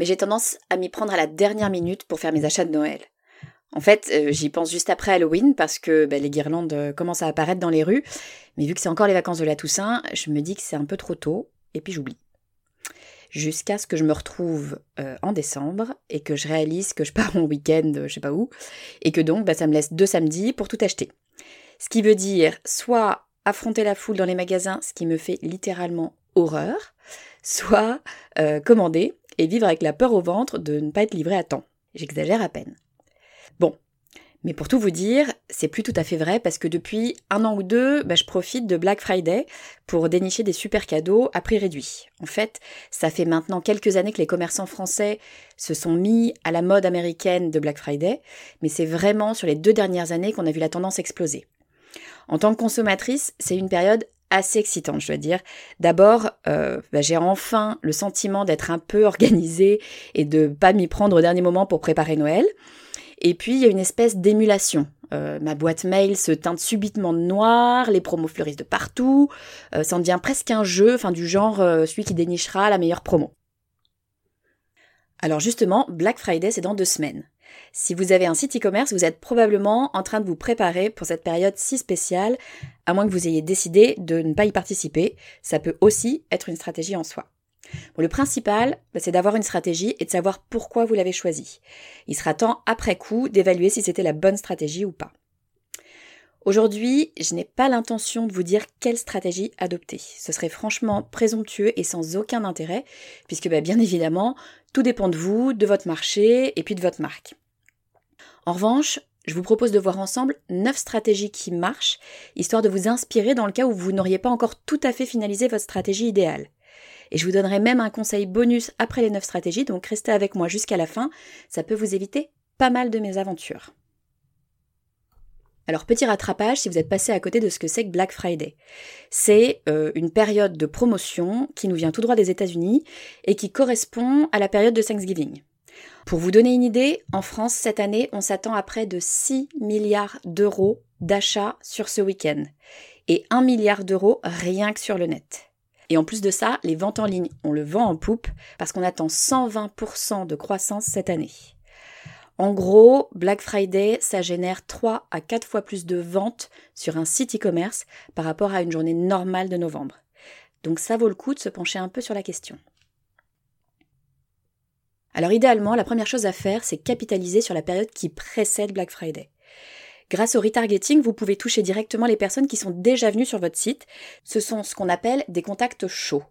mais j'ai tendance à m'y prendre à la dernière minute pour faire mes achats de Noël. En fait, euh, j'y pense juste après Halloween parce que bah, les guirlandes euh, commencent à apparaître dans les rues, mais vu que c'est encore les vacances de la Toussaint, je me dis que c'est un peu trop tôt, et puis j'oublie. Jusqu'à ce que je me retrouve euh, en décembre et que je réalise que je pars en week-end, je sais pas où, et que donc bah, ça me laisse deux samedis pour tout acheter. Ce qui veut dire soit affronter la foule dans les magasins, ce qui me fait littéralement horreur, soit commander et vivre avec la peur au ventre de ne pas être livré à temps. J'exagère à peine. Bon, mais pour tout vous dire, c'est plus tout à fait vrai parce que depuis un an ou deux, bah, je profite de Black Friday pour dénicher des super cadeaux à prix réduit. En fait, ça fait maintenant quelques années que les commerçants français se sont mis à la mode américaine de Black Friday, mais c'est vraiment sur les deux dernières années qu'on a vu la tendance exploser. En tant que consommatrice, c'est une période assez excitante, je dois dire. D'abord, euh, bah, j'ai enfin le sentiment d'être un peu organisée et de pas m'y prendre au dernier moment pour préparer Noël. Et puis, il y a une espèce d'émulation. Euh, ma boîte mail se teinte subitement de noir, les promos fleurissent de partout, euh, ça en devient presque un jeu, enfin du genre celui qui dénichera la meilleure promo. Alors justement, Black Friday, c'est dans deux semaines. Si vous avez un site e-commerce, vous êtes probablement en train de vous préparer pour cette période si spéciale, à moins que vous ayez décidé de ne pas y participer. Ça peut aussi être une stratégie en soi. le principal, bah, c'est d'avoir une stratégie et de savoir pourquoi vous l'avez choisie. Il sera temps, après coup, d'évaluer si c'était la bonne stratégie ou pas. Aujourd'hui, je n'ai pas l'intention de vous dire quelle stratégie adopter. Ce serait franchement présomptueux et sans aucun intérêt, puisque bah, bien évidemment, tout dépend de vous, de votre marché et puis de votre marque. En revanche, je vous propose de voir ensemble 9 stratégies qui marchent, histoire de vous inspirer dans le cas où vous n'auriez pas encore tout à fait finalisé votre stratégie idéale. Et je vous donnerai même un conseil bonus après les 9 stratégies, donc restez avec moi jusqu'à la fin, ça peut vous éviter pas mal de mes aventures. Alors petit rattrapage si vous êtes passé à côté de ce que c'est que Black Friday. C'est euh, une période de promotion qui nous vient tout droit des États-Unis et qui correspond à la période de Thanksgiving. Pour vous donner une idée, en France, cette année, on s'attend à près de 6 milliards d'euros d'achats sur ce week-end. Et 1 milliard d'euros rien que sur le net. Et en plus de ça, les ventes en ligne, on le vend en poupe parce qu'on attend 120% de croissance cette année. En gros, Black Friday, ça génère 3 à 4 fois plus de ventes sur un site e-commerce par rapport à une journée normale de novembre. Donc ça vaut le coup de se pencher un peu sur la question. Alors idéalement, la première chose à faire, c'est capitaliser sur la période qui précède Black Friday. Grâce au retargeting, vous pouvez toucher directement les personnes qui sont déjà venues sur votre site. Ce sont ce qu'on appelle des contacts chauds.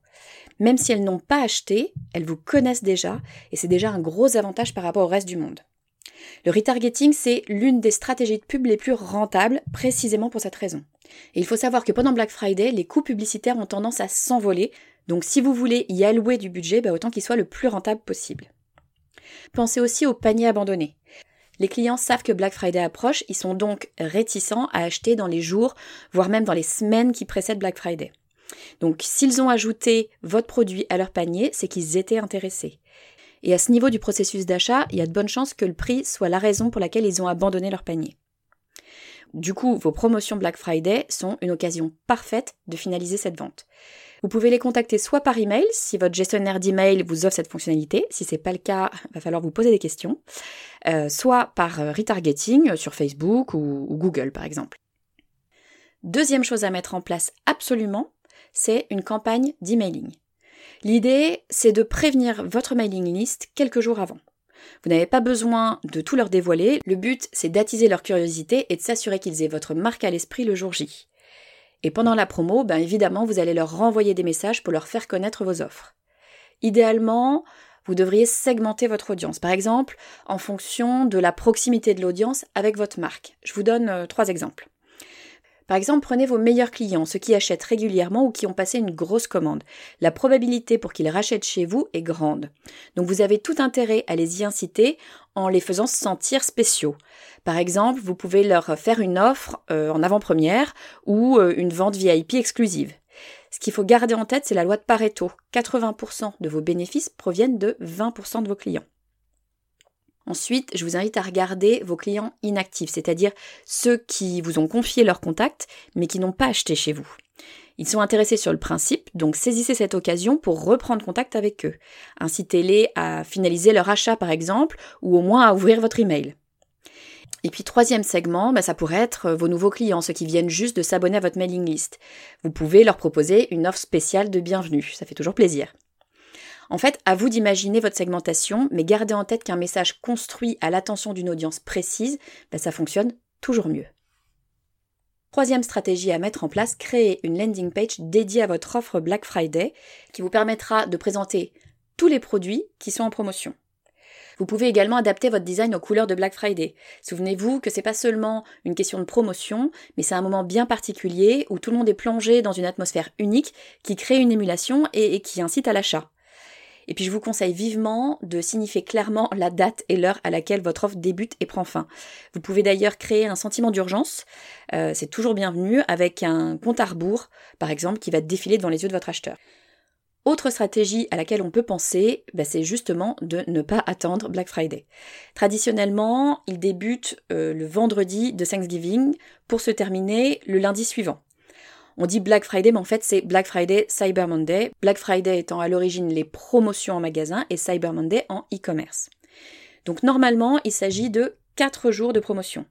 Même si elles n'ont pas acheté, elles vous connaissent déjà et c'est déjà un gros avantage par rapport au reste du monde. Le retargeting, c'est l'une des stratégies de pub les plus rentables, précisément pour cette raison. Il faut savoir que pendant Black Friday, les coûts publicitaires ont tendance à s'envoler, donc si vous voulez y allouer du budget, bah, autant qu'il soit le plus rentable possible. Pensez aussi aux paniers abandonnés. Les clients savent que Black Friday approche, ils sont donc réticents à acheter dans les jours, voire même dans les semaines qui précèdent Black Friday. Donc s'ils ont ajouté votre produit à leur panier, c'est qu'ils étaient intéressés. Et à ce niveau du processus d'achat, il y a de bonnes chances que le prix soit la raison pour laquelle ils ont abandonné leur panier. Du coup, vos promotions Black Friday sont une occasion parfaite de finaliser cette vente. Vous pouvez les contacter soit par email, si votre gestionnaire d'email vous offre cette fonctionnalité. Si ce n'est pas le cas, il va falloir vous poser des questions. Euh, soit par euh, retargeting sur Facebook ou, ou Google, par exemple. Deuxième chose à mettre en place absolument, c'est une campagne d'emailing. L'idée, c'est de prévenir votre mailing list quelques jours avant. Vous n'avez pas besoin de tout leur dévoiler, le but c'est d'attiser leur curiosité et de s'assurer qu'ils aient votre marque à l'esprit le jour J. Et pendant la promo, ben évidemment, vous allez leur renvoyer des messages pour leur faire connaître vos offres. Idéalement, vous devriez segmenter votre audience, par exemple en fonction de la proximité de l'audience avec votre marque. Je vous donne euh, trois exemples. Par exemple, prenez vos meilleurs clients, ceux qui achètent régulièrement ou qui ont passé une grosse commande. La probabilité pour qu'ils rachètent chez vous est grande. Donc vous avez tout intérêt à les y inciter en les faisant se sentir spéciaux. Par exemple, vous pouvez leur faire une offre euh, en avant-première ou euh, une vente VIP exclusive. Ce qu'il faut garder en tête, c'est la loi de Pareto. 80% de vos bénéfices proviennent de 20% de vos clients. Ensuite, je vous invite à regarder vos clients inactifs, c'est-à-dire ceux qui vous ont confié leur contact mais qui n'ont pas acheté chez vous. Ils sont intéressés sur le principe, donc saisissez cette occasion pour reprendre contact avec eux. Incitez-les à finaliser leur achat par exemple, ou au moins à ouvrir votre email. Et puis troisième segment, bah, ça pourrait être vos nouveaux clients, ceux qui viennent juste de s'abonner à votre mailing list. Vous pouvez leur proposer une offre spéciale de bienvenue, ça fait toujours plaisir. En fait, à vous d'imaginer votre segmentation, mais gardez en tête qu'un message construit à l'attention d'une audience précise, ben, ça fonctionne toujours mieux. Troisième stratégie à mettre en place, créer une landing page dédiée à votre offre Black Friday qui vous permettra de présenter tous les produits qui sont en promotion. Vous pouvez également adapter votre design aux couleurs de Black Friday. Souvenez-vous que c'est pas seulement une question de promotion, mais c'est un moment bien particulier où tout le monde est plongé dans une atmosphère unique qui crée une émulation et qui incite à l'achat. Et puis je vous conseille vivement de signifier clairement la date et l'heure à laquelle votre offre débute et prend fin. Vous pouvez d'ailleurs créer un sentiment d'urgence, euh, c'est toujours bienvenu, avec un compte à rebours, par exemple, qui va défiler devant les yeux de votre acheteur. Autre stratégie à laquelle on peut penser, bah, c'est justement de ne pas attendre Black Friday. Traditionnellement, il débute euh, le vendredi de Thanksgiving pour se terminer le lundi suivant. On dit Black Friday, mais en fait c'est Black Friday, Cyber Monday. Black Friday étant à l'origine les promotions en magasin et Cyber Monday en e-commerce. Donc normalement, il s'agit de 4 jours de promotion.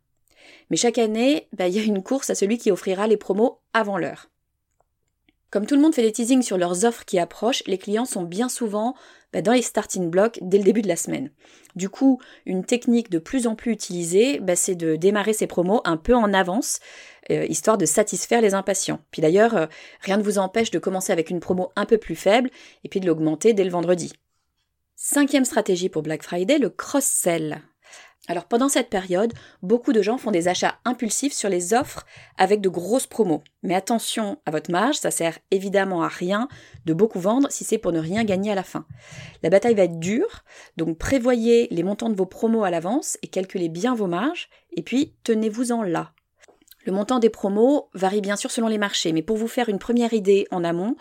Mais chaque année, bah, il y a une course à celui qui offrira les promos avant l'heure. Comme tout le monde fait des teasings sur leurs offres qui approchent, les clients sont bien souvent bah, dans les starting blocks dès le début de la semaine. Du coup, une technique de plus en plus utilisée, bah, c'est de démarrer ces promos un peu en avance, euh, histoire de satisfaire les impatients. Puis d'ailleurs, euh, rien ne vous empêche de commencer avec une promo un peu plus faible et puis de l'augmenter dès le vendredi. Cinquième stratégie pour Black Friday, le cross-sell. Alors pendant cette période, beaucoup de gens font des achats impulsifs sur les offres avec de grosses promos. Mais attention à votre marge, ça sert évidemment à rien de beaucoup vendre si c'est pour ne rien gagner à la fin. La bataille va être dure, donc prévoyez les montants de vos promos à l'avance et calculez bien vos marges, et puis tenez-vous-en là. Le montant des promos varie bien sûr selon les marchés, mais pour vous faire une première idée en amont,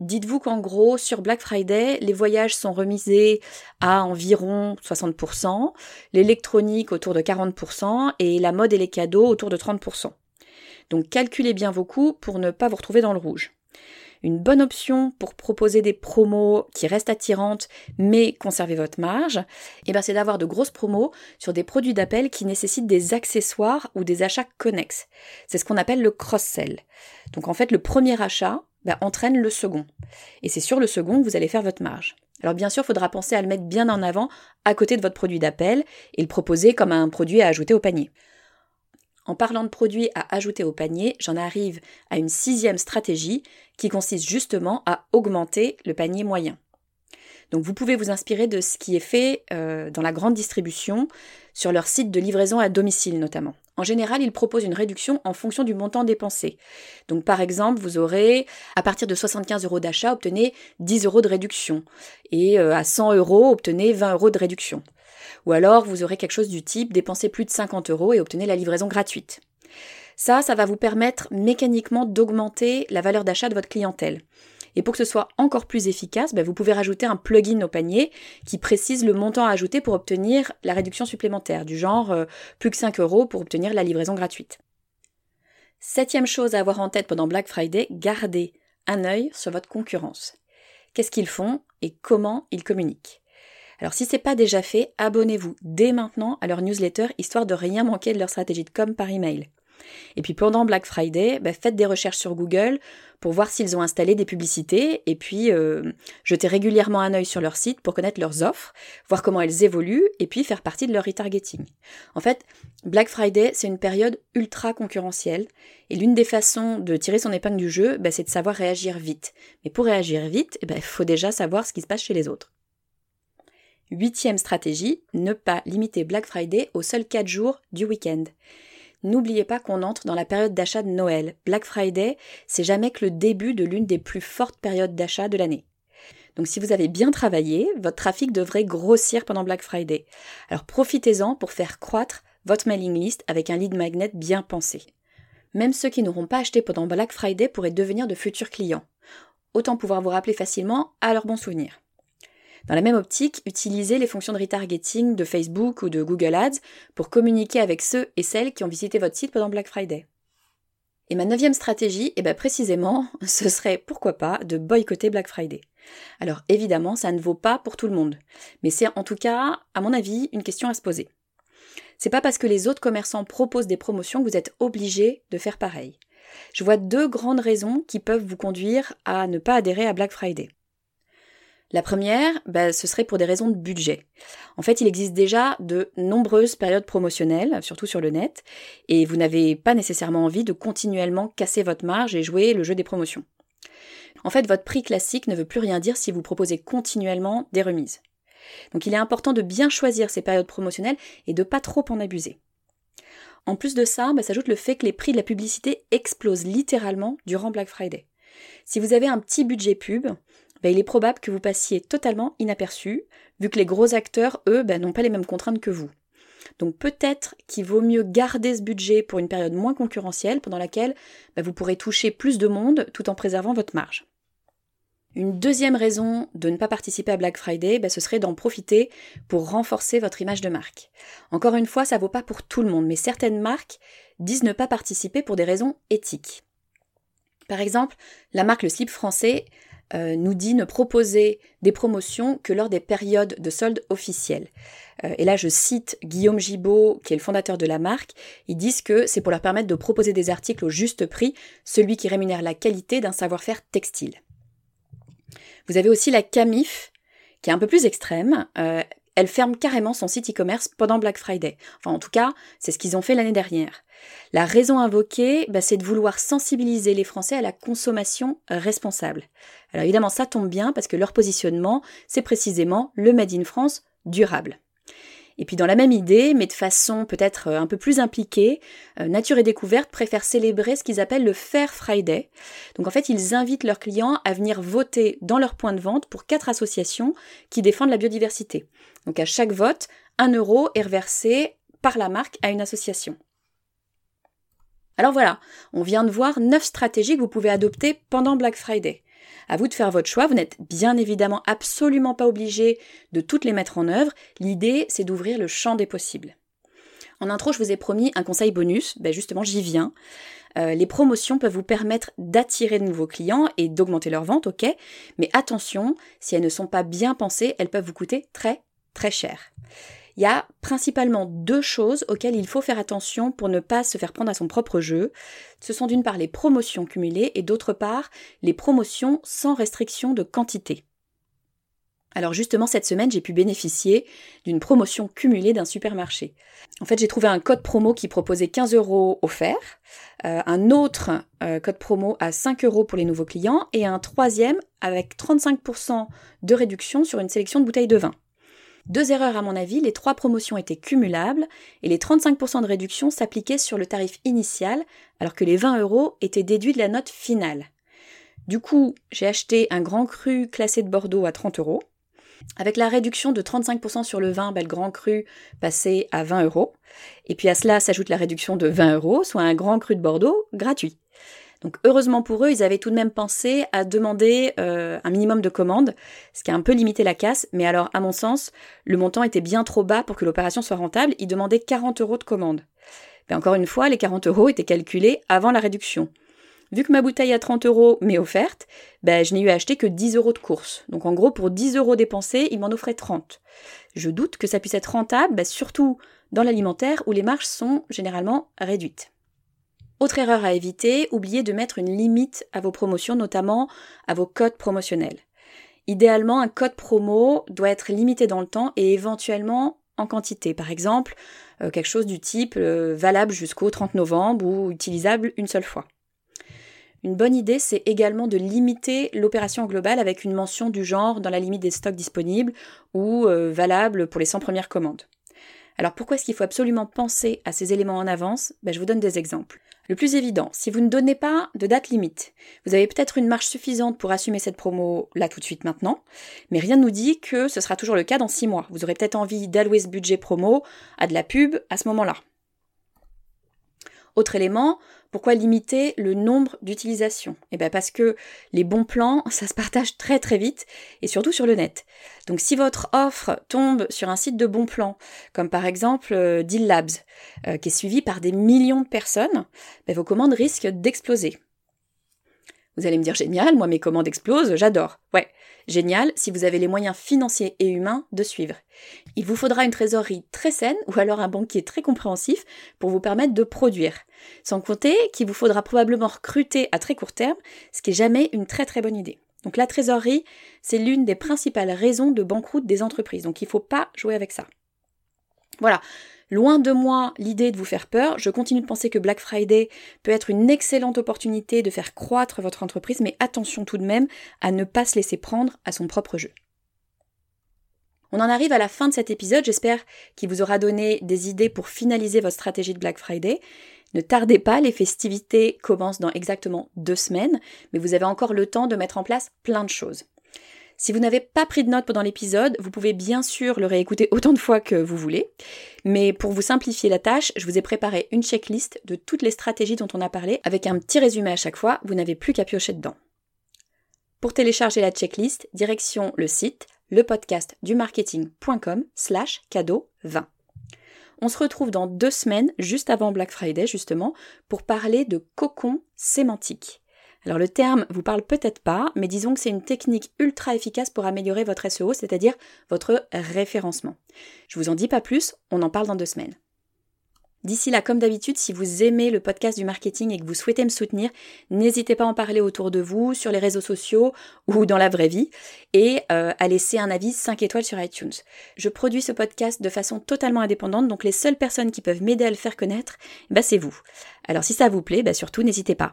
dites-vous qu'en gros, sur Black Friday, les voyages sont remisés à environ 60%, l'électronique autour de 40% et la mode et les cadeaux autour de 30%. Donc calculez bien vos coûts pour ne pas vous retrouver dans le rouge. Une bonne option pour proposer des promos qui restent attirantes mais conserver votre marge, eh ben c'est d'avoir de grosses promos sur des produits d'appel qui nécessitent des accessoires ou des achats connexes. C'est ce qu'on appelle le cross-sell. Donc en fait, le premier achat ben, entraîne le second. Et c'est sur le second que vous allez faire votre marge. Alors bien sûr, il faudra penser à le mettre bien en avant à côté de votre produit d'appel et le proposer comme un produit à ajouter au panier. En parlant de produits à ajouter au panier, j'en arrive à une sixième stratégie qui consiste justement à augmenter le panier moyen. Donc vous pouvez vous inspirer de ce qui est fait euh, dans la grande distribution, sur leur site de livraison à domicile notamment. En général, ils proposent une réduction en fonction du montant dépensé. Donc par exemple, vous aurez, à partir de 75 euros d'achat, obtenez 10 euros de réduction. Et euh, à 100 euros, obtenez 20 euros de réduction. Ou alors, vous aurez quelque chose du type dépensez plus de 50 euros et obtenez la livraison gratuite. Ça, ça va vous permettre mécaniquement d'augmenter la valeur d'achat de votre clientèle. Et pour que ce soit encore plus efficace, ben, vous pouvez rajouter un plugin au panier qui précise le montant à ajouter pour obtenir la réduction supplémentaire, du genre euh, plus que 5 euros pour obtenir la livraison gratuite. Septième chose à avoir en tête pendant Black Friday, gardez un œil sur votre concurrence. Qu'est-ce qu'ils font et comment ils communiquent? Alors si c'est pas déjà fait, abonnez-vous dès maintenant à leur newsletter histoire de rien manquer de leur stratégie de com par email. Et puis pendant Black Friday, bah, faites des recherches sur Google pour voir s'ils ont installé des publicités et puis euh, jetez régulièrement un œil sur leur site pour connaître leurs offres, voir comment elles évoluent et puis faire partie de leur retargeting. En fait, Black Friday, c'est une période ultra concurrentielle et l'une des façons de tirer son épingle du jeu, bah, c'est de savoir réagir vite. Mais pour réagir vite, eh ben, il faut déjà savoir ce qui se passe chez les autres. Huitième stratégie, ne pas limiter Black Friday aux seuls 4 jours du week-end. N'oubliez pas qu'on entre dans la période d'achat de Noël. Black Friday, c'est jamais que le début de l'une des plus fortes périodes d'achat de l'année. Donc si vous avez bien travaillé, votre trafic devrait grossir pendant Black Friday. Alors profitez-en pour faire croître votre mailing list avec un lead magnet bien pensé. Même ceux qui n'auront pas acheté pendant Black Friday pourraient devenir de futurs clients. Autant pouvoir vous rappeler facilement à leurs bons souvenirs. Dans la même optique, utilisez les fonctions de retargeting de Facebook ou de Google Ads pour communiquer avec ceux et celles qui ont visité votre site pendant Black Friday. Et ma neuvième stratégie, eh bien précisément, ce serait pourquoi pas de boycotter Black Friday. Alors évidemment, ça ne vaut pas pour tout le monde, mais c'est en tout cas, à mon avis, une question à se poser. C'est pas parce que les autres commerçants proposent des promotions que vous êtes obligé de faire pareil. Je vois deux grandes raisons qui peuvent vous conduire à ne pas adhérer à Black Friday. La première, bah, ce serait pour des raisons de budget. En fait, il existe déjà de nombreuses périodes promotionnelles, surtout sur le net, et vous n'avez pas nécessairement envie de continuellement casser votre marge et jouer le jeu des promotions. En fait, votre prix classique ne veut plus rien dire si vous proposez continuellement des remises. Donc il est important de bien choisir ces périodes promotionnelles et de pas trop en abuser. En plus de ça, bah, s'ajoute le fait que les prix de la publicité explosent littéralement durant Black Friday. Si vous avez un petit budget pub, bah, il est probable que vous passiez totalement inaperçu, vu que les gros acteurs, eux, bah, n'ont pas les mêmes contraintes que vous. Donc peut-être qu'il vaut mieux garder ce budget pour une période moins concurrentielle, pendant laquelle bah, vous pourrez toucher plus de monde tout en préservant votre marge. Une deuxième raison de ne pas participer à Black Friday, ce serait d'en profiter pour renforcer votre image de marque. Encore une fois, ça vaut pas pour tout le monde, mais certaines marques disent ne pas participer pour des raisons éthiques. Par exemple, la marque Le Slip français euh, nous dit ne proposer des promotions que lors des périodes de soldes officielles. Euh, et là, je cite Guillaume Gibaud, qui est le fondateur de la marque. Ils disent que c'est pour leur permettre de proposer des articles au juste prix, celui qui rémunère la qualité d'un savoir-faire textile. Vous avez aussi la Camif, qui est un peu plus extrême. Euh, elle ferme carrément son site e-commerce pendant Black Friday. Enfin, en tout cas, c'est ce qu'ils ont fait l'année dernière. La raison invoquée, bah, c'est de vouloir sensibiliser les Français à la consommation responsable. Alors évidemment, ça tombe bien parce que leur positionnement, c'est précisément le Made in France durable. Et puis dans la même idée, mais de façon peut-être euh, un peu plus impliquée, euh, Nature et Découverte préfèrent célébrer ce qu'ils appellent le Fair Friday. Donc en fait, ils invitent leurs clients à venir voter dans leur point de vente pour quatre associations qui défendent la biodiversité. Donc à chaque vote, un euro est reversé par la marque à une association. Alors voilà, on vient de voir neuf stratégies que vous pouvez adopter pendant Black Friday. À vous de faire votre choix, vous n'êtes bien évidemment absolument pas obligé de toutes les mettre en œuvre. L'idée, c'est d'ouvrir le champ des possibles. En intro, je vous ai promis un conseil bonus, ben justement j'y viens. Euh, les promotions peuvent vous permettre d'attirer de nouveaux clients et d'augmenter leurs ventes, ok, mais attention, si elles ne sont pas bien pensées, elles peuvent vous coûter très très cher. Il y a principalement deux choses auxquelles il faut faire attention pour ne pas se faire prendre à son propre jeu. Ce sont d'une part les promotions cumulées et d'autre part les promotions sans restriction de quantité. Alors justement, cette semaine, j'ai pu bénéficier d'une promotion cumulée d'un supermarché. En fait, j'ai trouvé un code promo qui proposait 15 euros offerts, euh, un autre euh, code promo à 5 euros pour les nouveaux clients et un troisième avec 35% de réduction sur une sélection de bouteilles de vin. Deux erreurs à mon avis, les trois promotions étaient cumulables et les 35% de réduction s'appliquaient sur le tarif initial alors que les 20 euros étaient déduits de la note finale. Du coup, j'ai acheté un grand cru classé de Bordeaux à 30 euros. Avec la réduction de 35% sur le vin, bah, le grand cru passé à 20 euros. Et puis à cela s'ajoute la réduction de 20 euros, soit un grand cru de Bordeaux gratuit. Donc heureusement pour eux, ils avaient tout de même pensé à demander euh, un minimum de commandes, ce qui a un peu limité la casse, mais alors à mon sens, le montant était bien trop bas pour que l'opération soit rentable, ils demandaient 40 euros de commande. Mais encore une fois, les 40 euros étaient calculés avant la réduction. Vu que ma bouteille à 30 euros m'est offerte, ben, je n'ai eu à acheter que 10 euros de course. Donc en gros, pour 10 euros dépensés, ils m'en offraient 30. Je doute que ça puisse être rentable, ben, surtout dans l'alimentaire où les marges sont généralement réduites. Autre erreur à éviter, oubliez de mettre une limite à vos promotions, notamment à vos codes promotionnels. Idéalement, un code promo doit être limité dans le temps et éventuellement en quantité. Par exemple, euh, quelque chose du type euh, valable jusqu'au 30 novembre ou utilisable une seule fois. Une bonne idée, c'est également de limiter l'opération globale avec une mention du genre dans la limite des stocks disponibles ou euh, valable pour les 100 premières commandes. Alors pourquoi est-ce qu'il faut absolument penser à ces éléments en avance? Ben, Je vous donne des exemples. Le plus évident, si vous ne donnez pas de date limite, vous avez peut-être une marge suffisante pour assumer cette promo là tout de suite maintenant, mais rien ne nous dit que ce sera toujours le cas dans six mois. Vous aurez peut-être envie d'allouer ce budget promo à de la pub à ce moment-là. Autre élément, pourquoi limiter le nombre d'utilisations? Eh bien parce que les bons plans, ça se partage très très vite et surtout sur le net. Donc si votre offre tombe sur un site de bons plans, comme par exemple euh, Deal Labs, euh, qui est suivi par des millions de personnes, ben, vos commandes risquent d'exploser. Vous allez me dire génial, moi mes commandes explosent, j'adore. Ouais, génial si vous avez les moyens financiers et humains de suivre. Il vous faudra une trésorerie très saine ou alors un banquier très compréhensif pour vous permettre de produire. Sans compter qu'il vous faudra probablement recruter à très court terme, ce qui est jamais une très très bonne idée. Donc la trésorerie, c'est l'une des principales raisons de banqueroute des entreprises. Donc il ne faut pas jouer avec ça. Voilà, Loin de moi l'idée de vous faire peur, je continue de penser que Black Friday peut être une excellente opportunité de faire croître votre entreprise, mais attention tout de même à ne pas se laisser prendre à son propre jeu. On en arrive à la fin de cet épisode, j'espère qu'il vous aura donné des idées pour finaliser votre stratégie de Black Friday. Ne tardez pas, les festivités commencent dans exactement deux semaines, mais vous avez encore le temps de mettre en place plein de choses. Si vous n'avez pas pris de notes pendant l'épisode, vous pouvez bien sûr le réécouter autant de fois que vous voulez. Mais pour vous simplifier la tâche, je vous ai préparé une checklist de toutes les stratégies dont on a parlé, avec un petit résumé à chaque fois, vous n'avez plus qu'à piocher dedans. Pour télécharger la checklist, direction le site lepodcastdumarketing.com slash cadeau 20. On se retrouve dans deux semaines, juste avant Black Friday justement, pour parler de cocon sémantique. Alors le terme vous parle peut-être pas, mais disons que c'est une technique ultra efficace pour améliorer votre SEO, c'est-à-dire votre référencement. Je vous en dis pas plus, on en parle dans deux semaines. D'ici là, comme d'habitude, si vous aimez le podcast du marketing et que vous souhaitez me soutenir, n'hésitez pas à en parler autour de vous, sur les réseaux sociaux ou dans la vraie vie, et euh, à laisser un avis 5 étoiles sur iTunes. Je produis ce podcast de façon totalement indépendante, donc les seules personnes qui peuvent m'aider à le faire connaître, bah, c'est vous. Alors si ça vous plaît, bah, surtout n'hésitez pas.